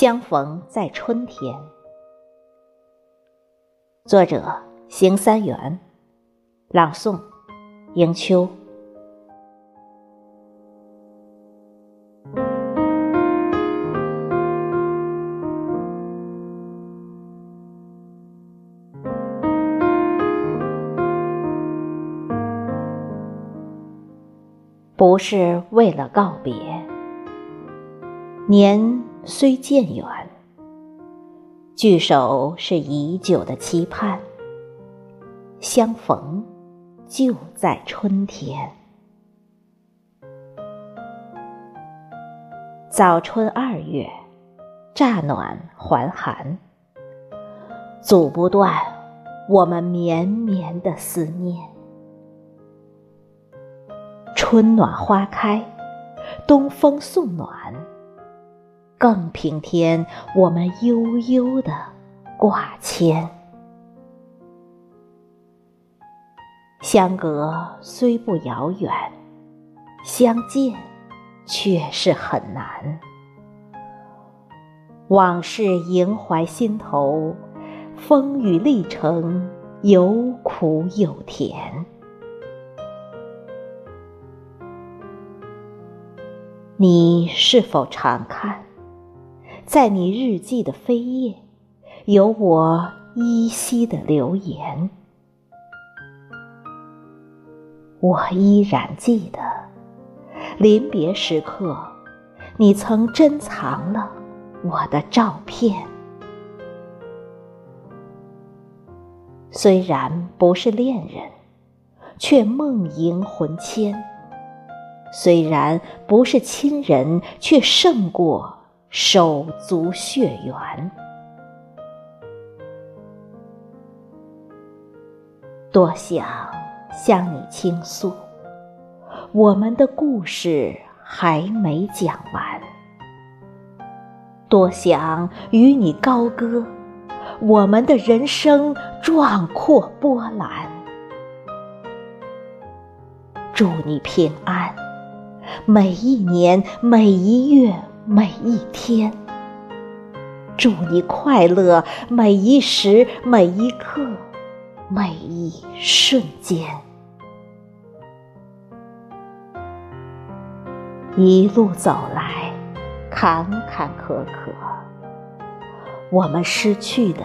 相逢在春天。作者：邢三元，朗诵：迎秋。不是为了告别，年虽渐远，聚首是已久的期盼。相逢就在春天，早春二月，乍暖还寒，阻不断我们绵绵的思念。春暖花开，东风送暖，更平添我们悠悠的挂牵。相隔虽不遥远，相见却是很难。往事萦怀心头，风雨历程有苦有甜。你是否常看，在你日记的扉页，有我依稀的留言？我依然记得，临别时刻，你曾珍藏了我的照片。虽然不是恋人，却梦萦魂牵。虽然不是亲人，却胜过手足血缘。多想向你倾诉，我们的故事还没讲完。多想与你高歌，我们的人生壮阔波澜。祝你平安。每一年，每一月，每一天，祝你快乐。每一时，每一刻，每一瞬间。一路走来，坎坎坷坷，我们失去的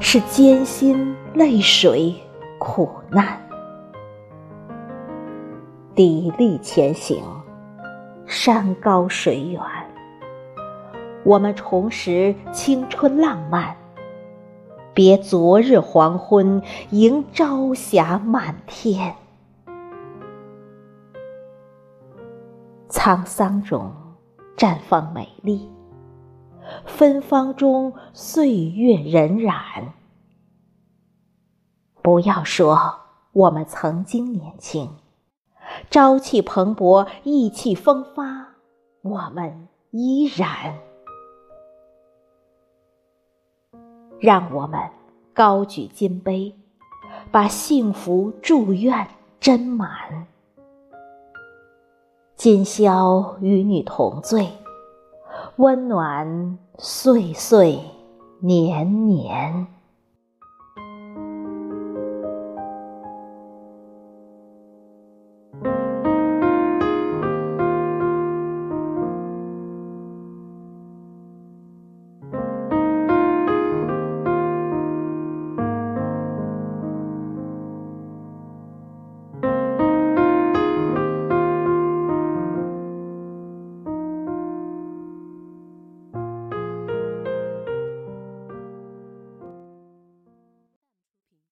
是艰辛、泪水、苦难，砥砺前行。山高水远，我们重拾青春浪漫。别昨日黄昏，迎朝霞满天。沧桑中绽放美丽，芬芳中岁月荏苒。不要说我们曾经年轻。朝气蓬勃，意气风发，我们依然。让我们高举金杯，把幸福祝愿斟满。今宵与你同醉，温暖岁岁年年。